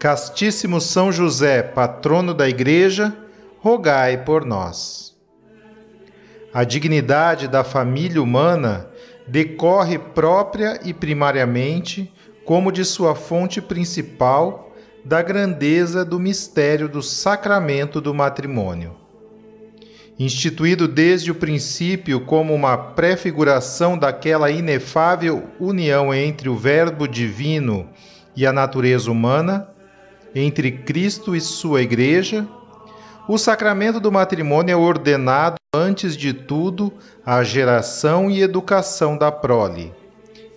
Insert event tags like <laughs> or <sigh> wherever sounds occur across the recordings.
Castíssimo São José, patrono da Igreja, rogai por nós. A dignidade da família humana decorre própria e primariamente, como de sua fonte principal, da grandeza do mistério do sacramento do matrimônio. Instituído desde o princípio como uma prefiguração daquela inefável união entre o Verbo divino e a natureza humana, entre Cristo e sua Igreja, o sacramento do matrimônio é ordenado, antes de tudo, à geração e educação da prole,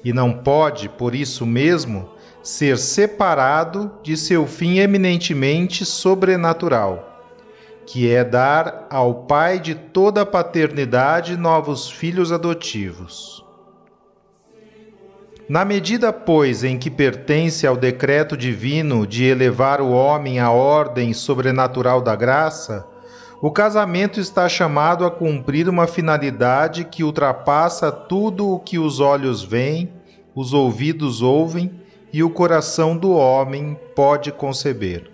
e não pode, por isso mesmo, ser separado de seu fim eminentemente sobrenatural, que é dar ao Pai de toda a paternidade novos filhos adotivos. Na medida, pois, em que pertence ao decreto divino de elevar o homem à ordem sobrenatural da graça, o casamento está chamado a cumprir uma finalidade que ultrapassa tudo o que os olhos veem, os ouvidos ouvem e o coração do homem pode conceber.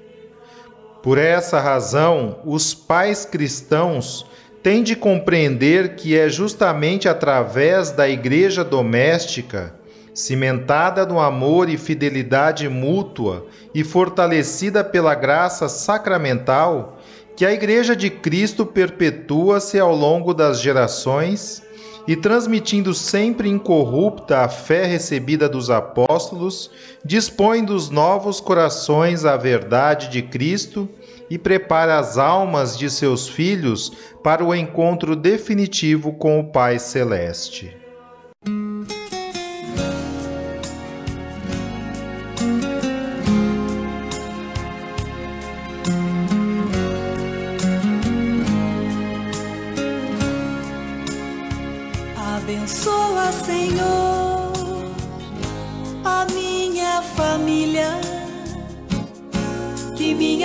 Por essa razão, os pais cristãos têm de compreender que é justamente através da igreja doméstica cimentada no amor e fidelidade mútua e fortalecida pela graça sacramental, que a Igreja de Cristo perpetua-se ao longo das gerações e transmitindo sempre incorrupta a fé recebida dos apóstolos, dispõe dos novos corações à verdade de Cristo e prepara as almas de seus filhos para o encontro definitivo com o Pai Celeste.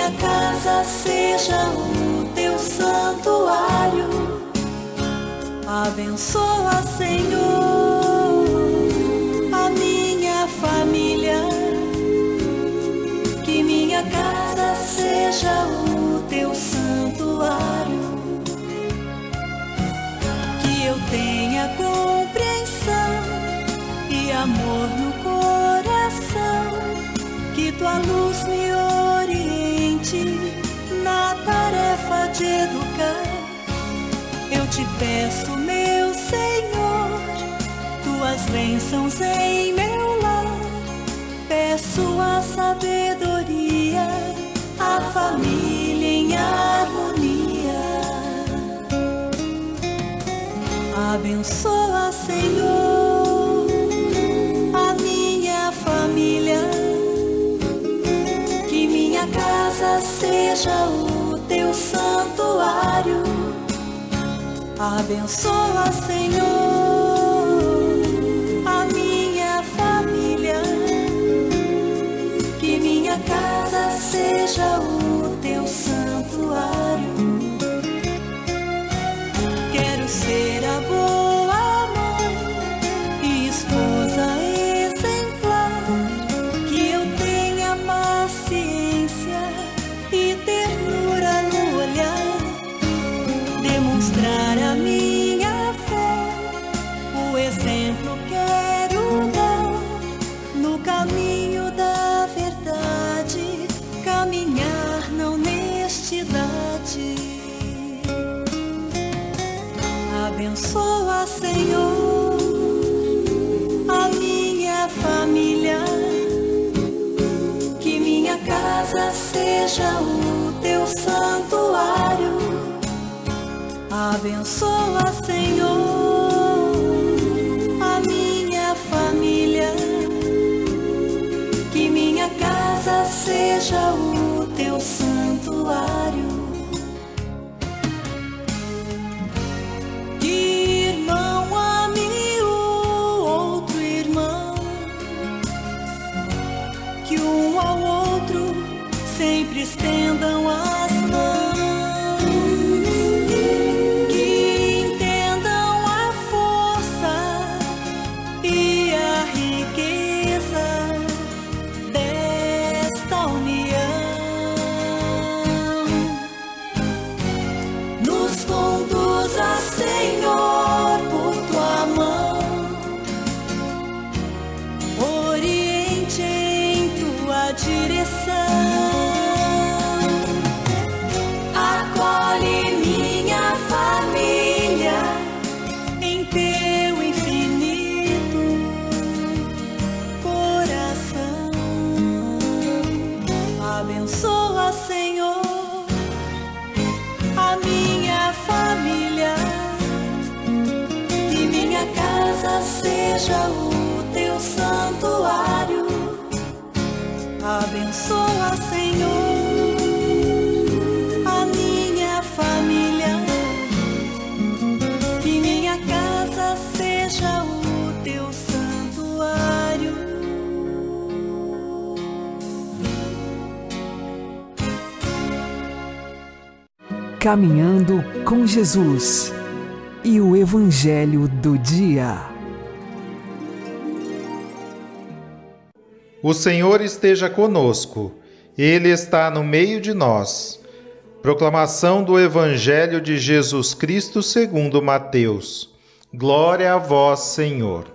Minha casa seja o teu santuário. Abençoa, Senhor, a minha família. Que minha casa seja o teu santuário. Que eu tenha compreensão e amor no coração. Que tua luz me na tarefa de educar. Eu te peço, meu Senhor, tuas bênçãos em meu lar. Peço a sabedoria, a família em harmonia. Abençoa, Senhor, seja o teu santuário. Abençoa, Senhor, a minha família. Que minha casa seja o seja o teu santuário. Abençoa, Senhor, a minha família. Que minha casa seja o Caminhando com Jesus e o Evangelho do Dia. O Senhor esteja conosco, Ele está no meio de nós. Proclamação do Evangelho de Jesus Cristo segundo Mateus. Glória a vós, Senhor.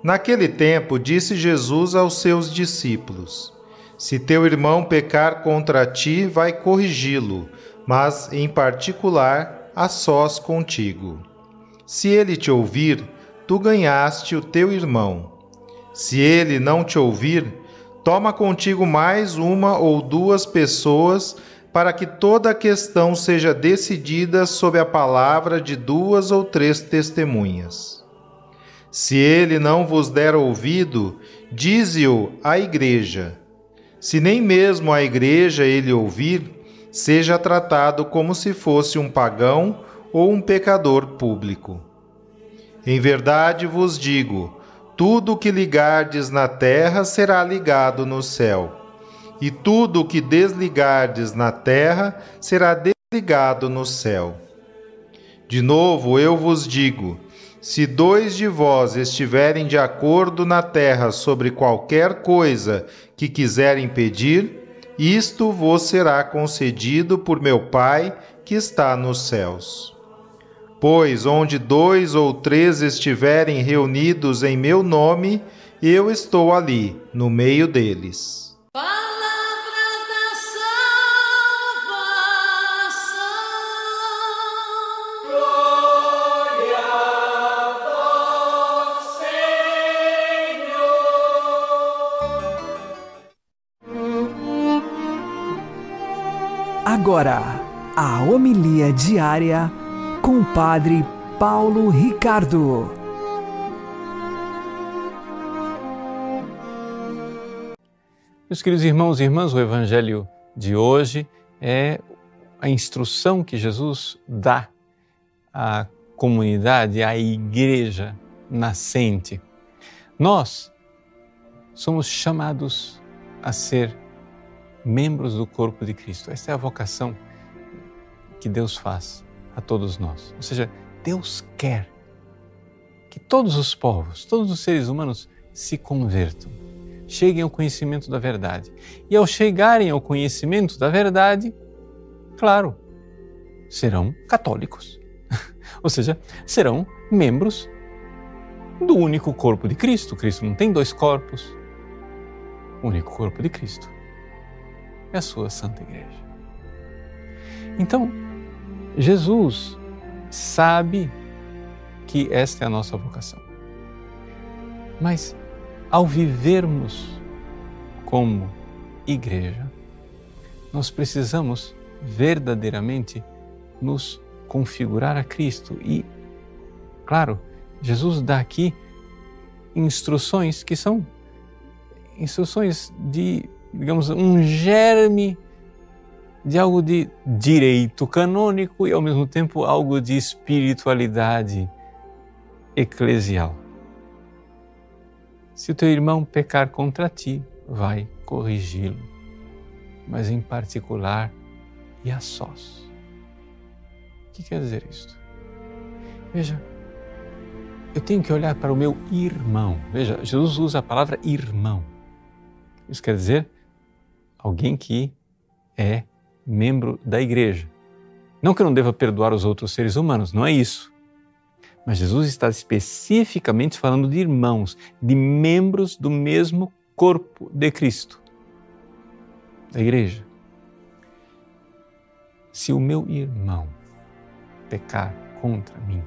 Naquele tempo, disse Jesus aos seus discípulos: Se teu irmão pecar contra ti, vai corrigi-lo, mas em particular a sós contigo. Se ele te ouvir, tu ganhaste o teu irmão. Se ele não te ouvir, toma contigo mais uma ou duas pessoas, para que toda a questão seja decidida sob a palavra de duas ou três testemunhas. Se ele não vos der ouvido, dize-o à igreja. Se nem mesmo a igreja ele ouvir, seja tratado como se fosse um pagão ou um pecador público. Em verdade vos digo: tudo o que ligardes na terra será ligado no céu, e tudo o que desligardes na terra será desligado no céu. De novo eu vos digo: se dois de vós estiverem de acordo na terra sobre qualquer coisa que quiserem pedir, isto vos será concedido por meu Pai que está nos céus. Pois onde dois ou três estiverem reunidos em meu nome, eu estou ali, no meio deles. Agora, a homilia diária com o Padre Paulo Ricardo. Meus queridos irmãos e irmãs, o Evangelho de hoje é a instrução que Jesus dá à comunidade, à igreja nascente. Nós somos chamados a ser membros do corpo de Cristo. Esta é a vocação que Deus faz a todos nós. Ou seja, Deus quer que todos os povos, todos os seres humanos se convertam, cheguem ao conhecimento da verdade. E ao chegarem ao conhecimento da verdade, claro, serão católicos. <laughs> Ou seja, serão membros do único corpo de Cristo. Cristo não tem dois corpos. O único corpo de Cristo é a sua Santa Igreja. Então, Jesus sabe que esta é a nossa vocação. Mas ao vivermos como igreja, nós precisamos verdadeiramente nos configurar a Cristo e, claro, Jesus dá aqui instruções que são instruções de, digamos, um germe de algo de direito canônico e ao mesmo tempo algo de espiritualidade eclesial. Se o teu irmão pecar contra ti, vai corrigi-lo, mas em particular e a sós. O que quer dizer isto? Veja, eu tenho que olhar para o meu irmão. Veja, Jesus usa a palavra irmão. Isso quer dizer alguém que é membro da igreja. Não que eu não deva perdoar os outros seres humanos, não é isso. Mas Jesus está especificamente falando de irmãos, de membros do mesmo corpo de Cristo, da igreja. Se o meu irmão pecar contra mim,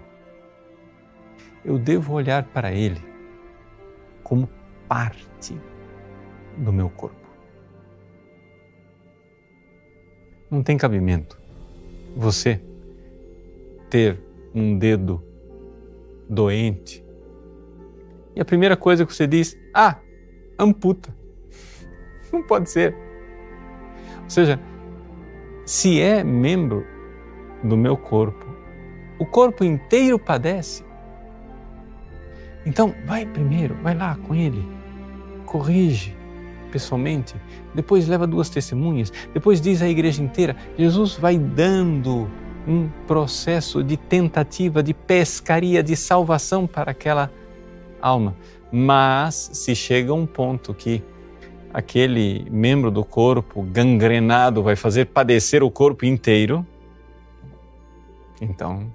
eu devo olhar para ele como parte do meu corpo. Não tem cabimento você ter um dedo doente e a primeira coisa que você diz, ah, amputa. <laughs> Não pode ser. Ou seja, se é membro do meu corpo, o corpo inteiro padece. Então, vai primeiro, vai lá com ele, corrige pessoalmente, depois leva duas testemunhas, depois diz à igreja inteira. Jesus vai dando um processo de tentativa, de pescaria, de salvação para aquela alma. Mas se chega um ponto que aquele membro do corpo gangrenado vai fazer padecer o corpo inteiro, então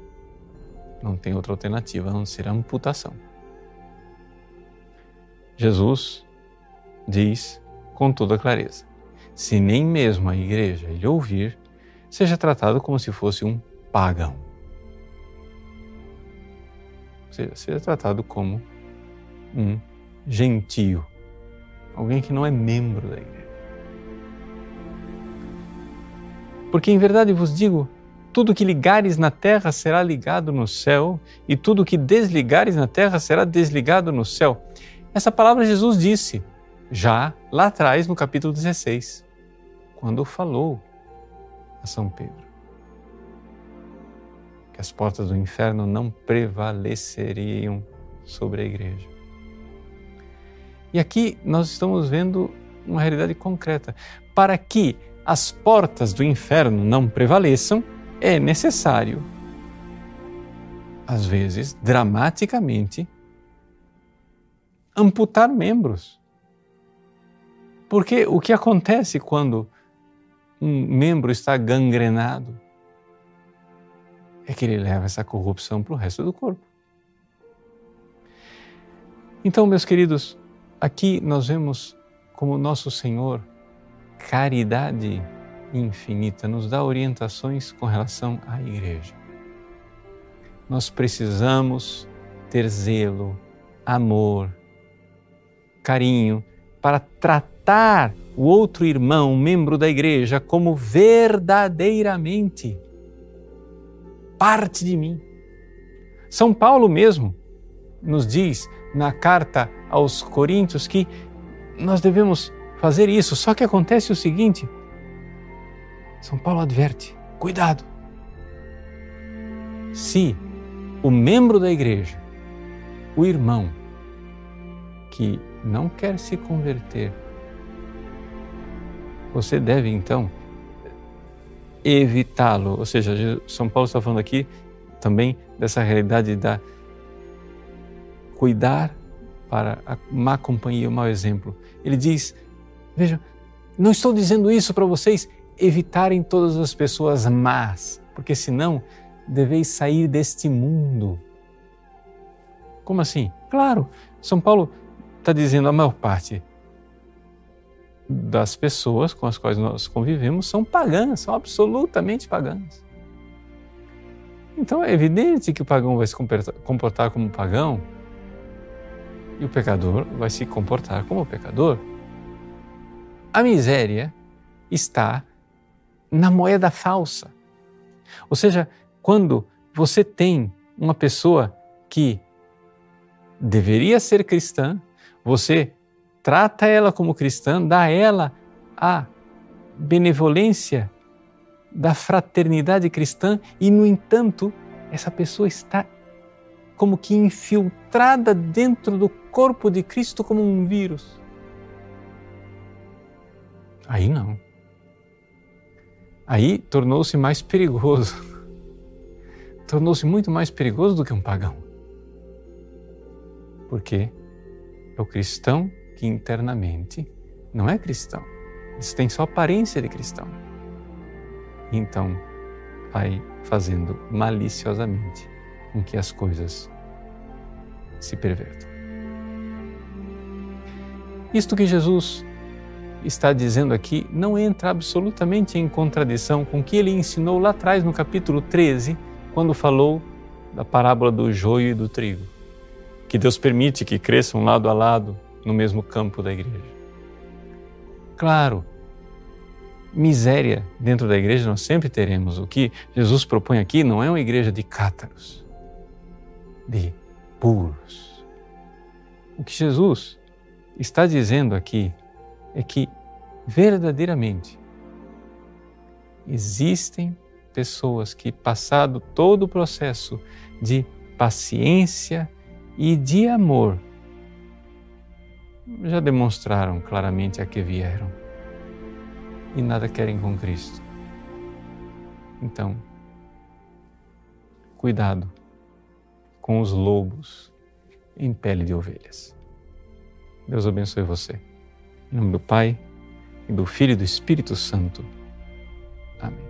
não tem outra alternativa a não ser a amputação. Jesus diz com toda clareza: se nem mesmo a igreja lhe ouvir, seja tratado como se fosse um pagão. Seja, seja tratado como um gentio, alguém que não é membro da igreja. Porque em verdade vos digo, tudo que ligares na terra será ligado no céu, e tudo que desligares na terra será desligado no céu. Essa palavra Jesus disse já lá atrás no capítulo 16, quando falou a São Pedro que as portas do inferno não prevaleceriam sobre a igreja. E aqui nós estamos vendo uma realidade concreta. Para que as portas do inferno não prevaleçam, é necessário, às vezes, dramaticamente, amputar membros. Porque o que acontece quando um membro está gangrenado é que ele leva essa corrupção para o resto do corpo. Então, meus queridos, aqui nós vemos como nosso Senhor, caridade infinita, nos dá orientações com relação à igreja. Nós precisamos ter zelo, amor, carinho para tratar o outro irmão, membro da igreja, como verdadeiramente parte de mim. São Paulo mesmo nos diz na carta aos Coríntios que nós devemos fazer isso, só que acontece o seguinte: São Paulo adverte, cuidado. Se o membro da igreja, o irmão, que não quer se converter, você deve então evitá-lo. Ou seja, São Paulo está falando aqui também dessa realidade da cuidar para a má companhia, o mau exemplo. Ele diz: Veja, não estou dizendo isso para vocês evitarem todas as pessoas más, porque senão deveis sair deste mundo. Como assim? Claro, São Paulo está dizendo a maior parte das pessoas com as quais nós convivemos são pagãs, são absolutamente pagãs. Então é evidente que o pagão vai se comportar como pagão e o pecador vai se comportar como pecador. A miséria está na moeda falsa. Ou seja, quando você tem uma pessoa que deveria ser cristã, você trata ela como cristã, dá a ela a benevolência da fraternidade cristã e, no entanto, essa pessoa está como que infiltrada dentro do corpo de Cristo como um vírus. Aí não. Aí tornou-se mais perigoso. <laughs> Tornou-se muito mais perigoso do que um pagão. Porque é o cristão que internamente não é cristão. Eles têm só aparência de cristão. Então, vai fazendo maliciosamente com que as coisas se pervertam. Isto que Jesus está dizendo aqui não entra absolutamente em contradição com o que ele ensinou lá atrás no capítulo 13, quando falou da parábola do joio e do trigo, que Deus permite que cresçam lado a lado no mesmo campo da igreja. Claro, miséria dentro da igreja nós sempre teremos. O que Jesus propõe aqui não é uma igreja de cátaros, de puros. O que Jesus está dizendo aqui é que verdadeiramente existem pessoas que, passado todo o processo de paciência e de amor, já demonstraram claramente a que vieram e nada querem com Cristo. Então, cuidado com os lobos em pele de ovelhas. Deus abençoe você. Em nome do Pai, e do Filho e do Espírito Santo. Amém.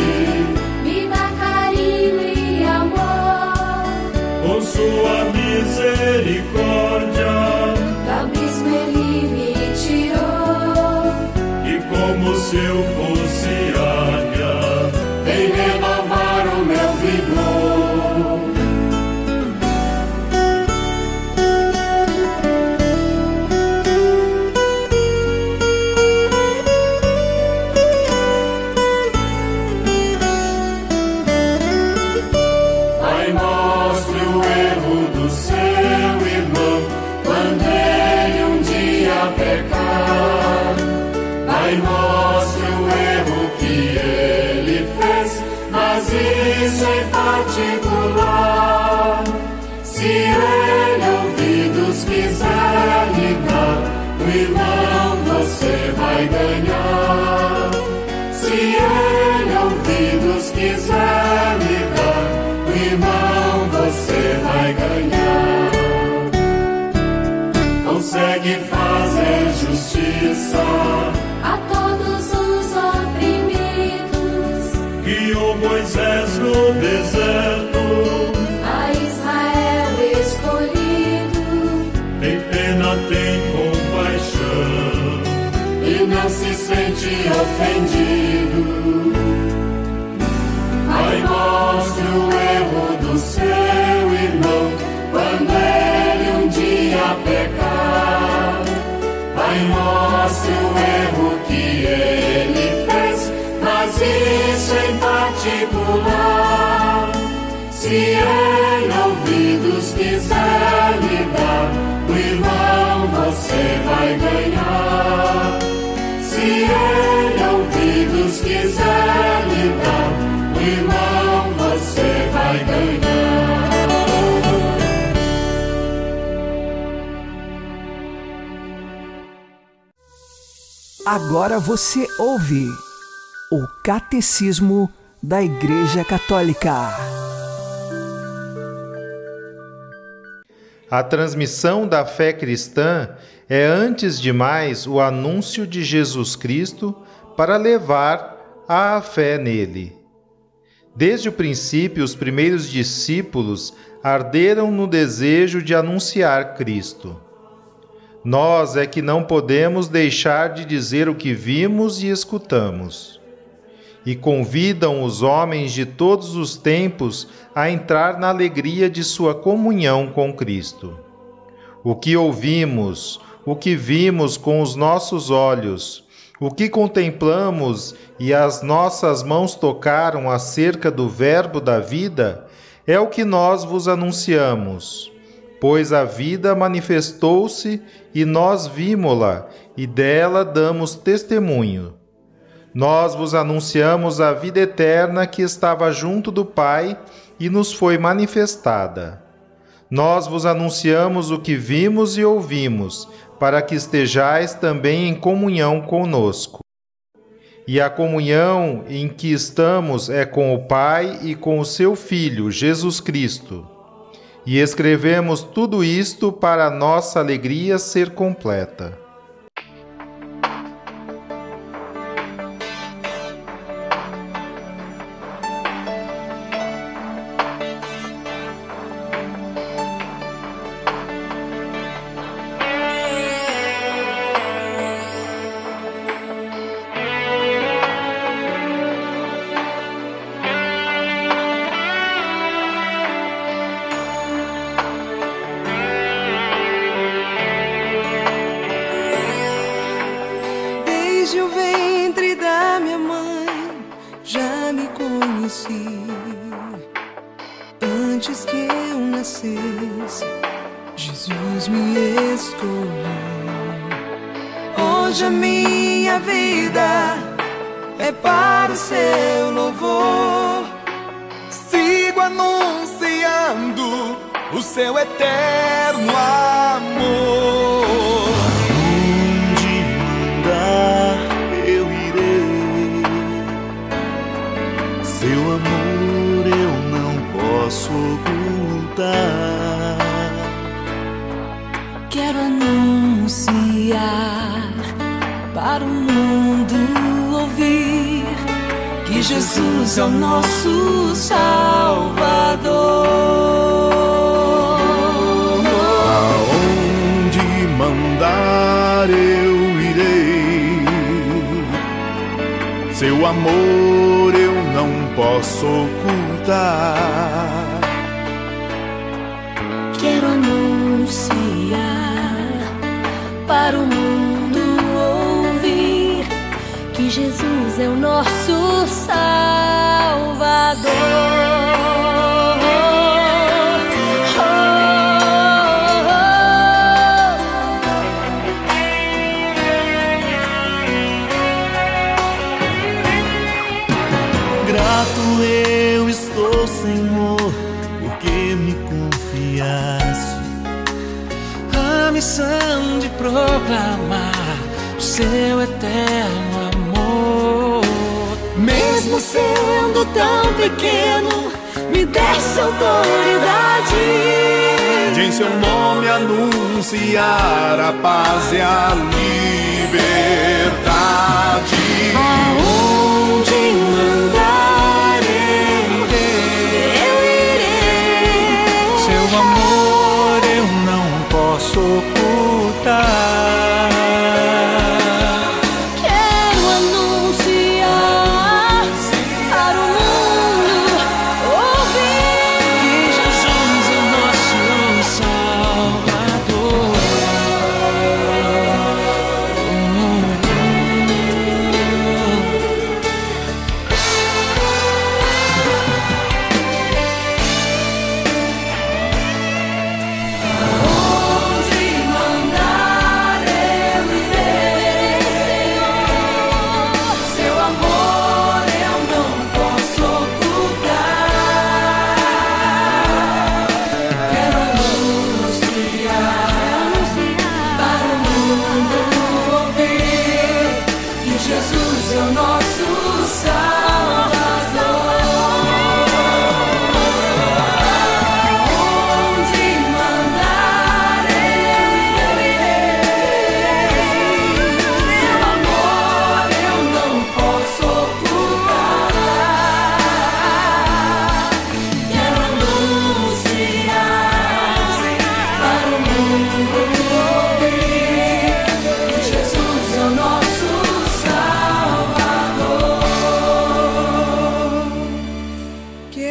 misericórdia. Do abismo ele me tirou, e como se tem compaixão. E não se sente ofendido. Vai mostre o erro do seu você vai ganhar. Se ele ouvidos quiser lhe dar, o irmão você vai ganhar. Agora você ouve o Catecismo da Igreja Católica. A transmissão da fé cristã é, antes de mais, o anúncio de Jesus Cristo para levar à fé nele. Desde o princípio, os primeiros discípulos arderam no desejo de anunciar Cristo. Nós é que não podemos deixar de dizer o que vimos e escutamos. E convidam os homens de todos os tempos a entrar na alegria de sua comunhão com Cristo. O que ouvimos, o que vimos com os nossos olhos, o que contemplamos e as nossas mãos tocaram acerca do Verbo da vida, é o que nós vos anunciamos. Pois a vida manifestou-se e nós vimos-la, e dela damos testemunho. Nós vos anunciamos a vida eterna que estava junto do Pai e nos foi manifestada. Nós vos anunciamos o que vimos e ouvimos, para que estejais também em comunhão conosco. E a comunhão em que estamos é com o Pai e com o seu Filho, Jesus Cristo. E escrevemos tudo isto para a nossa alegria ser completa. Seu amor eu não posso ocultar. Quero anunciar para o mundo ouvir que Jesus é o nosso Salvador. Tão pequeno me desse autoridade de em seu nome anunciar a paz e a liberdade. Aonde mandar eu irei, eu irei. Seu amor eu não posso ocultar.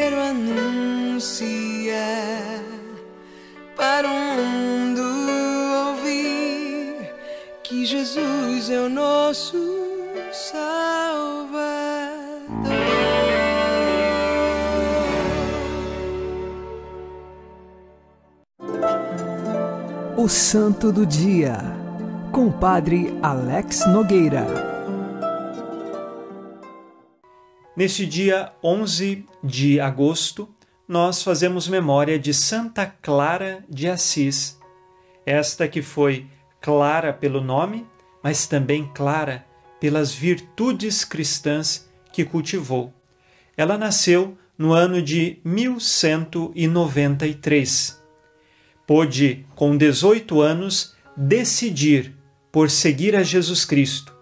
Quero anunciar para o mundo ouvir que Jesus é o nosso Salvador. O Santo do Dia, com o Padre Alex Nogueira. Neste dia 11 de agosto, nós fazemos memória de Santa Clara de Assis, esta que foi clara pelo nome, mas também clara pelas virtudes cristãs que cultivou. Ela nasceu no ano de 1193. Pôde, com 18 anos, decidir por seguir a Jesus Cristo,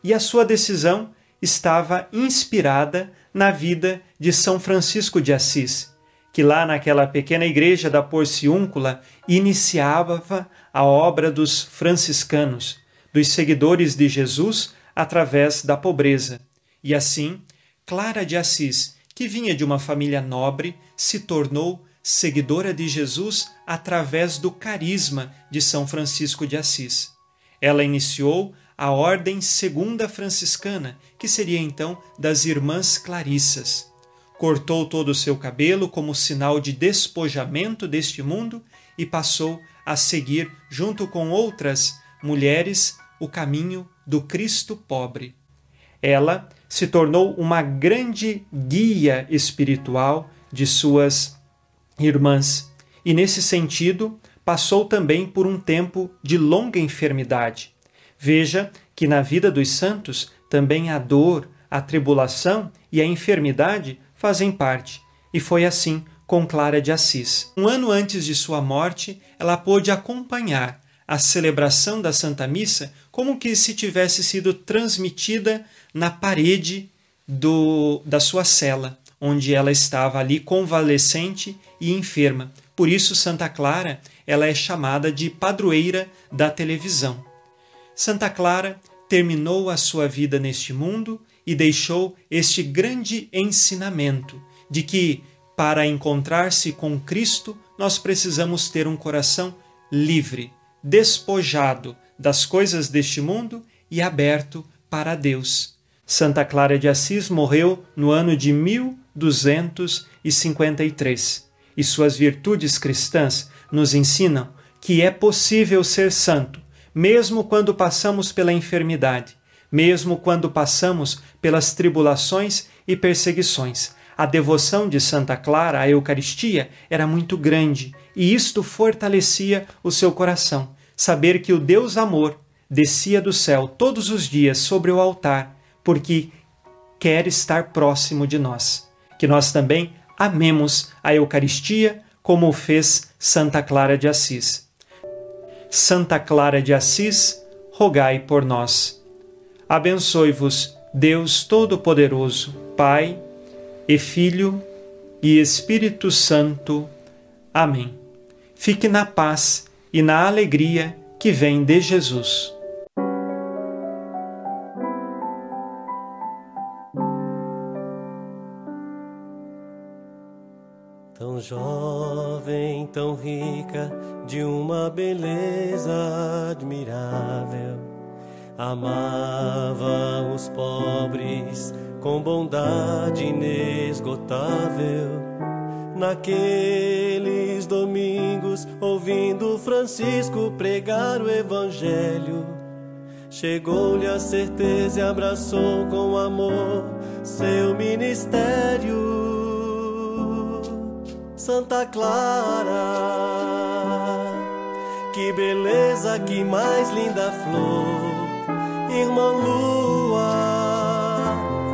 e a sua decisão estava inspirada na vida de São Francisco de Assis, que lá naquela pequena igreja da Porciúncula iniciava a obra dos franciscanos, dos seguidores de Jesus através da pobreza. E assim, Clara de Assis, que vinha de uma família nobre, se tornou seguidora de Jesus através do carisma de São Francisco de Assis. Ela iniciou a Ordem Segunda Franciscana, que seria então das Irmãs Clarissas. Cortou todo o seu cabelo como sinal de despojamento deste mundo e passou a seguir, junto com outras mulheres, o caminho do Cristo pobre. Ela se tornou uma grande guia espiritual de suas irmãs e, nesse sentido, passou também por um tempo de longa enfermidade. Veja que na vida dos santos também a dor, a tribulação e a enfermidade fazem parte, e foi assim com Clara de Assis. Um ano antes de sua morte, ela pôde acompanhar a celebração da Santa Missa como que se tivesse sido transmitida na parede do, da sua cela, onde ela estava ali convalescente e enferma. Por isso, Santa Clara ela é chamada de padroeira da televisão. Santa Clara terminou a sua vida neste mundo e deixou este grande ensinamento de que, para encontrar-se com Cristo, nós precisamos ter um coração livre, despojado das coisas deste mundo e aberto para Deus. Santa Clara de Assis morreu no ano de 1253 e suas virtudes cristãs nos ensinam que é possível ser santo, mesmo quando passamos pela enfermidade, mesmo quando passamos pelas tribulações e perseguições. A devoção de Santa Clara à Eucaristia era muito grande e isto fortalecia o seu coração. Saber que o Deus Amor descia do céu todos os dias sobre o altar, porque quer estar próximo de nós. Que nós também amemos a Eucaristia como fez Santa Clara de Assis. Santa Clara de Assis, rogai por nós. Abençoe-vos, Deus Todo-Poderoso, Pai e Filho e Espírito Santo. Amém. Fique na paz e na alegria que vem de Jesus. Tão rica, de uma beleza admirável. Amava os pobres com bondade inesgotável. Naqueles domingos, ouvindo Francisco pregar o Evangelho, chegou-lhe a certeza e abraçou com amor seu ministério. Santa Clara. Que beleza, que mais linda flor, irmã Lua,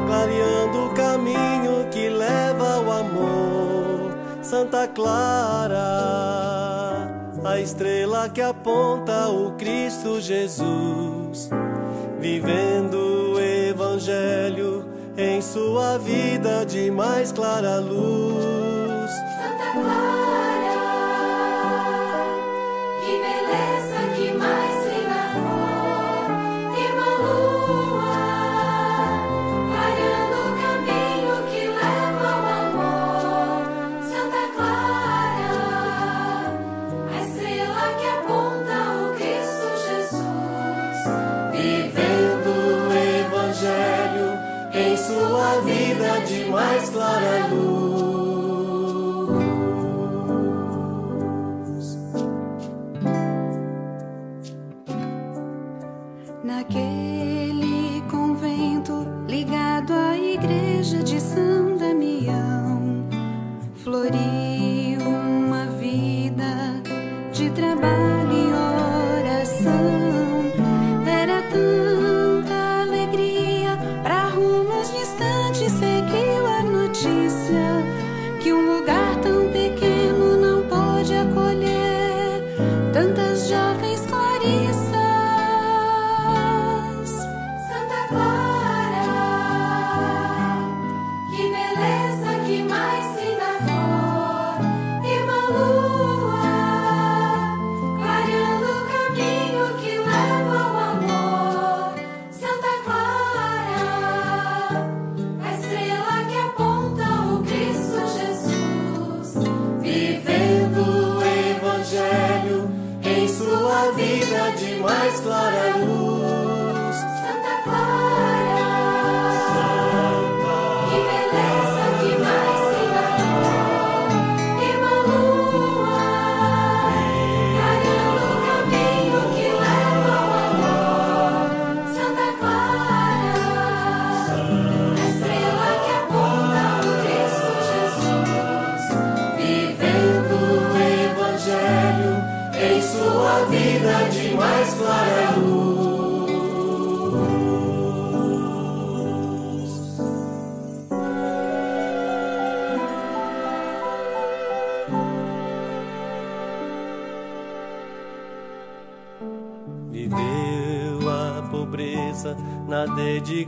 clareando o caminho que leva ao amor. Santa Clara, a estrela que aponta o Cristo Jesus, vivendo o Evangelho em sua vida de mais clara luz. Sua vida de mais clara luz.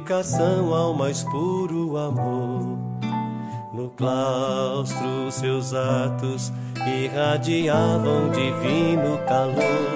Dedicação ao mais puro amor. No claustro seus atos irradiavam divino calor.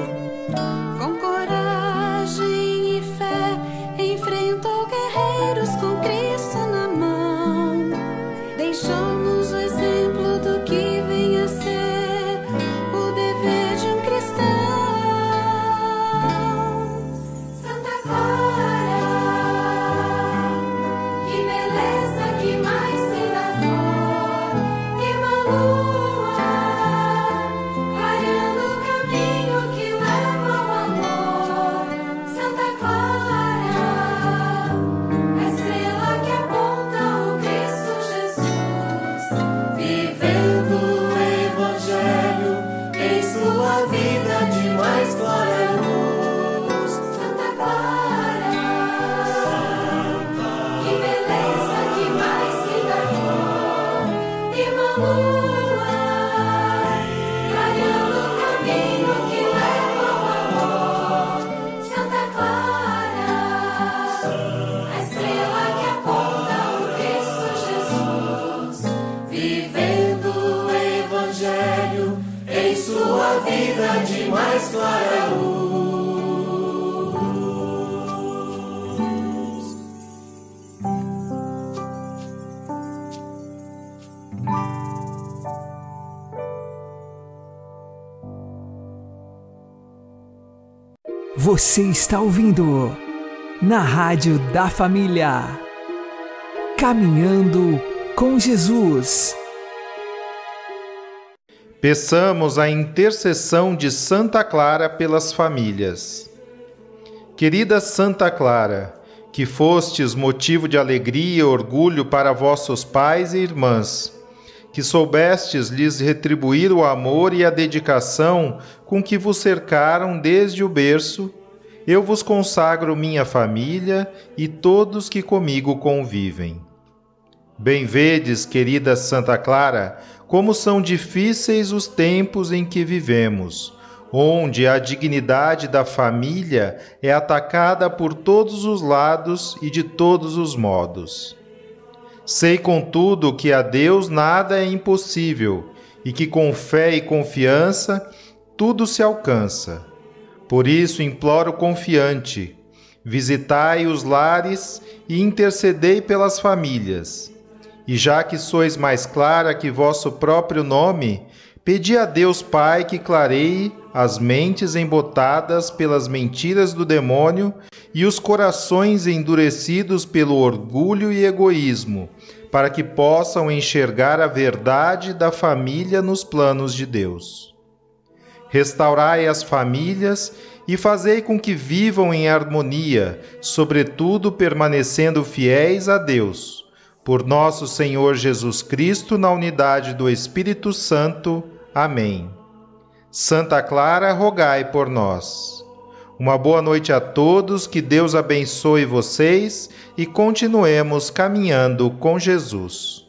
Você está ouvindo na Rádio da Família. Caminhando com Jesus. Peçamos a intercessão de Santa Clara pelas famílias. Querida Santa Clara, que fostes motivo de alegria e orgulho para vossos pais e irmãs, que soubestes lhes retribuir o amor e a dedicação com que vos cercaram desde o berço, eu vos consagro minha família e todos que comigo convivem. Bem vedes, querida Santa Clara, como são difíceis os tempos em que vivemos, onde a dignidade da família é atacada por todos os lados e de todos os modos. Sei, contudo, que a Deus nada é impossível e que com fé e confiança tudo se alcança. Por isso imploro confiante: visitai os lares e intercedei pelas famílias. E já que sois mais clara que vosso próprio nome, pedi a Deus Pai que clareie as mentes embotadas pelas mentiras do demônio e os corações endurecidos pelo orgulho e egoísmo, para que possam enxergar a verdade da família nos planos de Deus. Restaurai as famílias e fazei com que vivam em harmonia, sobretudo permanecendo fiéis a Deus. Por nosso Senhor Jesus Cristo, na unidade do Espírito Santo. Amém. Santa Clara, rogai por nós. Uma boa noite a todos, que Deus abençoe vocês e continuemos caminhando com Jesus.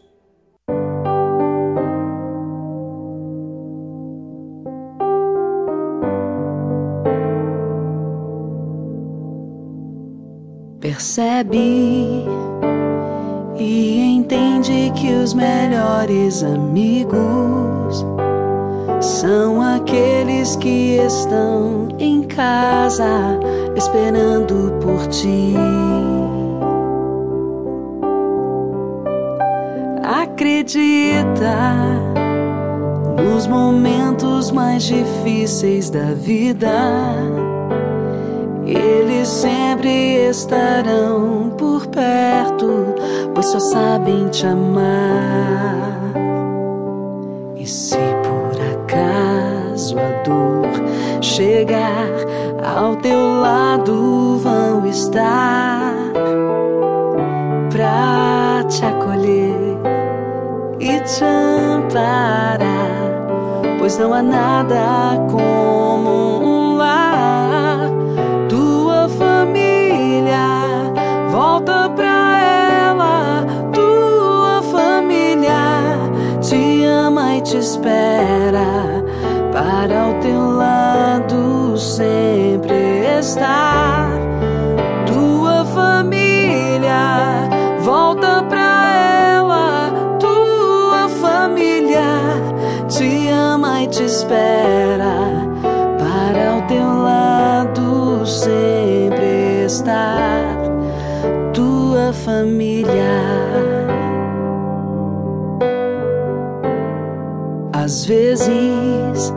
Percebe e entende que os melhores amigos são aqueles que estão em casa esperando por ti. Acredita nos momentos mais difíceis da vida. Eles sempre estarão por perto, pois só sabem te amar. E se por acaso a dor chegar ao teu lado, vão estar pra te acolher e te amparar, pois não há nada como espera para ao teu lado sempre estar. Tua família volta pra ela, tua família te ama e te espera para ao teu lado sempre estar. Tua família. Às vezes,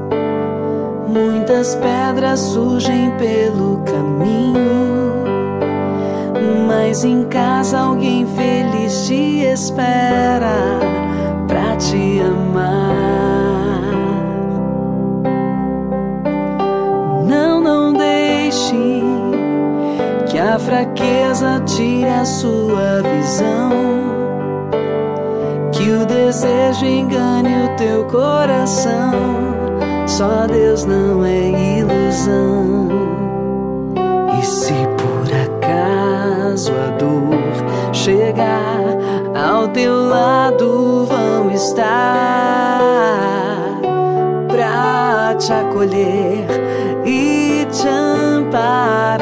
muitas pedras surgem pelo caminho, mas em casa alguém feliz te espera pra te amar. Não, não deixe que a fraqueza tire a sua visão que o desejo engane o teu coração. Só Deus não é ilusão. E se por acaso a dor chegar ao teu lado, vão estar pra te acolher e te amparar,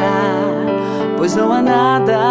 pois não há nada